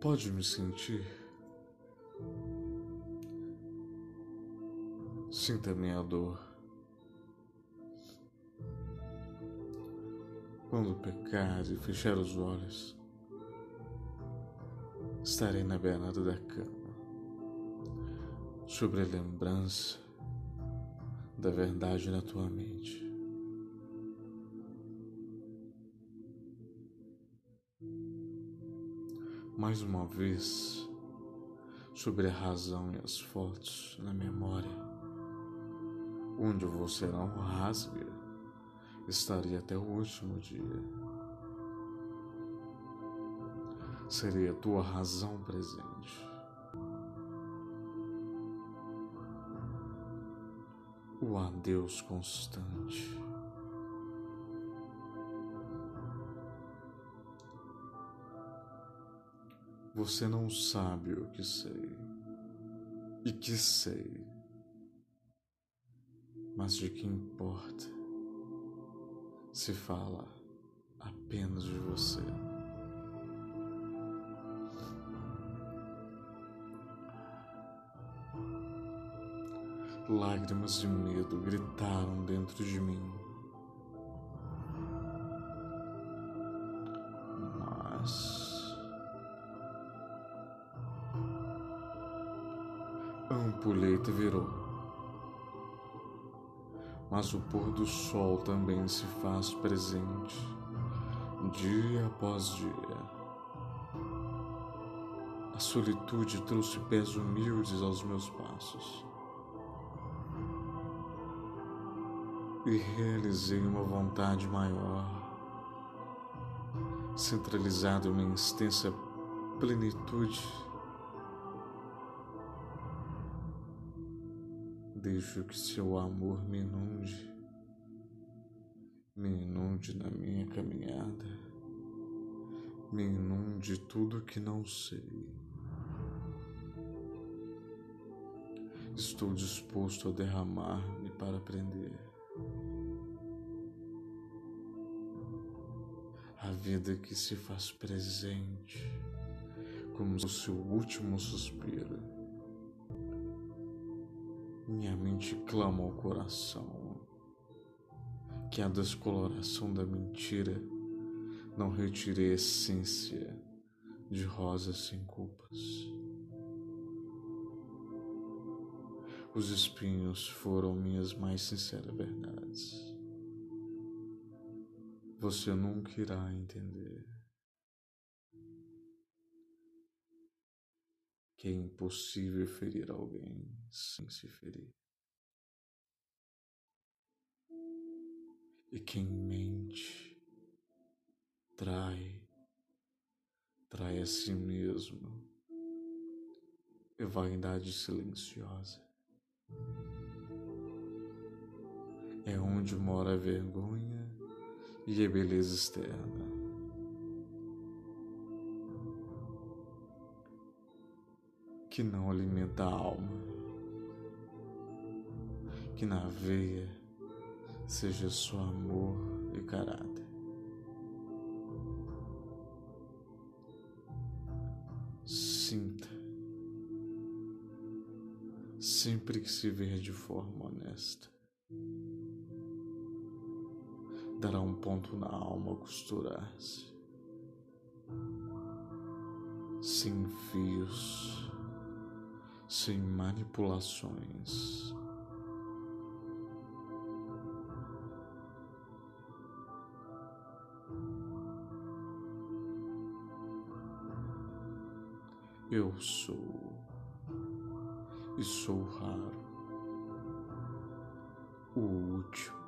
Pode me sentir? Sinta minha dor. Quando pecar e fechar os olhos, estarei na beirada da cama, sobre a lembrança da verdade na tua mente. mais uma vez sobre a razão e as fotos na memória, onde você não rasga, estaria até o último dia. Seria a tua razão presente. O adeus constante. Você não sabe o que sei e que sei, mas de que importa se fala apenas de você. Lágrimas de medo gritaram dentro de mim. Mas A ampulheta virou. Mas o pôr do sol também se faz presente, dia após dia. A solitude trouxe pés humildes aos meus passos. E realizei uma vontade maior, centralizado em uma extensa plenitude Deixo que seu amor me inunde, me inunde na minha caminhada, me inunde tudo que não sei. Estou disposto a derramar-me para aprender. A vida que se faz presente como o seu último suspiro minha mente clama ao coração que a descoloração da mentira não retire a essência de rosas sem culpas. Os espinhos foram minhas mais sinceras verdades. Você nunca irá entender. que é impossível ferir alguém sem se ferir. E quem mente, trai, trai a si mesmo. É vaidade silenciosa. É onde mora a vergonha e a beleza externa. que não alimenta a alma. Que na veia seja só amor e caráter. Sempre que se ver de forma honesta, dará um ponto na alma costurar-se, sem fios sem manipulações. Eu sou e sou raro, o último.